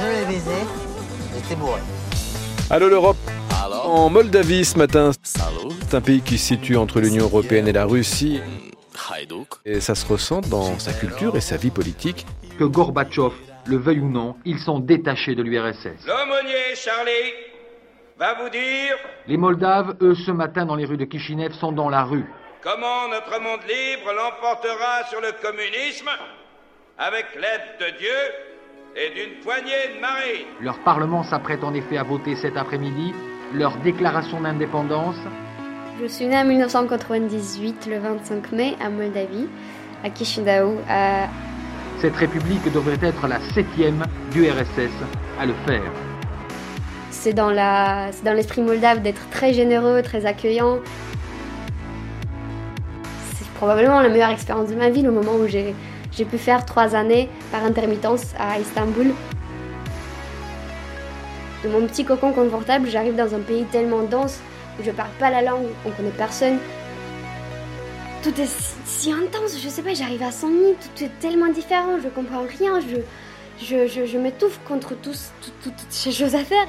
Je l'ai baisé, j'étais bourré. Allô l'Europe En Moldavie ce matin, c'est un pays qui se situe entre l'Union Européenne et la Russie. Et ça se ressent dans sa culture et sa vie politique. Que Gorbatchev le veuille ou non, ils sont détachés de l'URSS. L'aumônier Charlie va vous dire Les Moldaves, eux, ce matin dans les rues de Kishinev, sont dans la rue. comment notre monde libre l'emportera sur le communisme avec l'aide de Dieu et d'une poignée de marines. Leur parlement s'apprête en effet à voter cet après-midi leur déclaration d'indépendance. Je suis née en 1998, le 25 mai, à Moldavie, à Chisinau. à- Cette république devrait être la septième du RSS à le faire. C'est dans l'esprit moldave d'être très généreux, très accueillant. C'est probablement la meilleure expérience de ma vie, le moment où j'ai pu faire trois années par intermittence à Istanbul. De mon petit cocon confortable, j'arrive dans un pays tellement dense où je parle pas la langue, on connaît personne. Tout est si, intense, je sais pas, j'arrive à 100 000, tout est tellement différent, je comprends rien, je, je, je, m'étouffe contre toutes ces choses à faire.